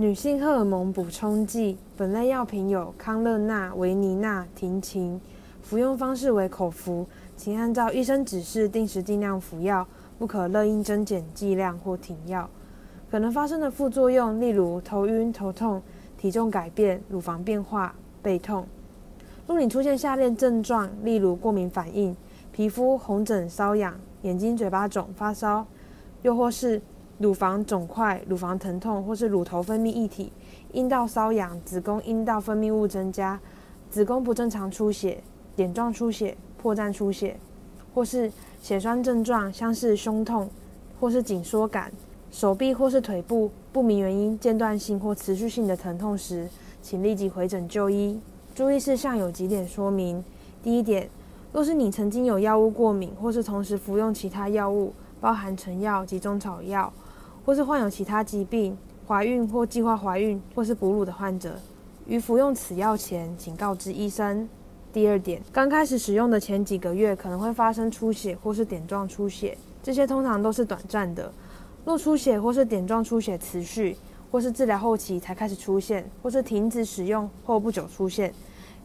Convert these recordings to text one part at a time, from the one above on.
女性荷尔蒙补充剂本类药品有康乐纳、维尼那、婷琴，服用方式为口服，请按照医生指示定时定量服药，不可任意增减剂量或停药。可能发生的副作用，例如头晕、头痛、体重改变、乳房变化、背痛。若你出现下列症状，例如过敏反应、皮肤红疹、瘙痒、眼睛、嘴巴肿、发烧，又或是乳房肿块、乳房疼痛，或是乳头分泌液体、阴道瘙痒、子宫阴道分泌物增加、子宫不正常出血、点状出血、破绽出血，或是血栓症状，像是胸痛，或是紧缩感、手臂或是腿部不明原因间断性或持续性的疼痛时，请立即回诊就医。注意事项有几点说明：第一点，若是你曾经有药物过敏，或是同时服用其他药物，包含成药及中草药。或是患有其他疾病、怀孕或计划怀孕或是哺乳的患者，于服用此药前，请告知医生。第二点，刚开始使用的前几个月可能会发生出血或是点状出血，这些通常都是短暂的。若出血或是点状出血持续，或是治疗后期才开始出现，或是停止使用后不久出现，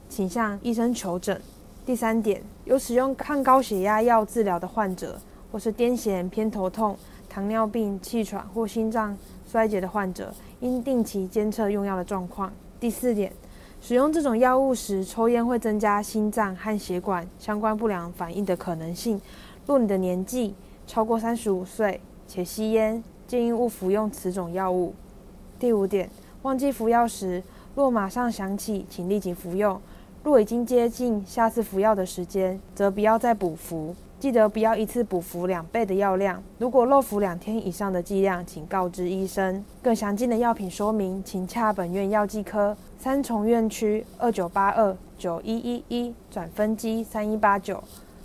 请向医生求诊。第三点，有使用抗高血压药治疗的患者，或是癫痫、偏头痛。糖尿病、气喘或心脏衰竭的患者，应定期监测用药的状况。第四点，使用这种药物时，抽烟会增加心脏和血管相关不良反应的可能性。若你的年纪超过三十五岁且吸烟，建议勿服用此种药物。第五点，忘记服药时，若马上想起，请立即服用；若已经接近下次服药的时间，则不要再补服。记得不要一次补服两倍的药量。如果漏服两天以上的剂量，请告知医生。更详尽的药品说明，请洽本院药剂科三重院区二九八二九一一一转分机三一八九，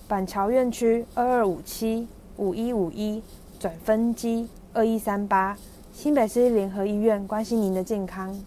板桥院区二二五七五一五一转分机二一三八。新北市立联合医院关心您的健康。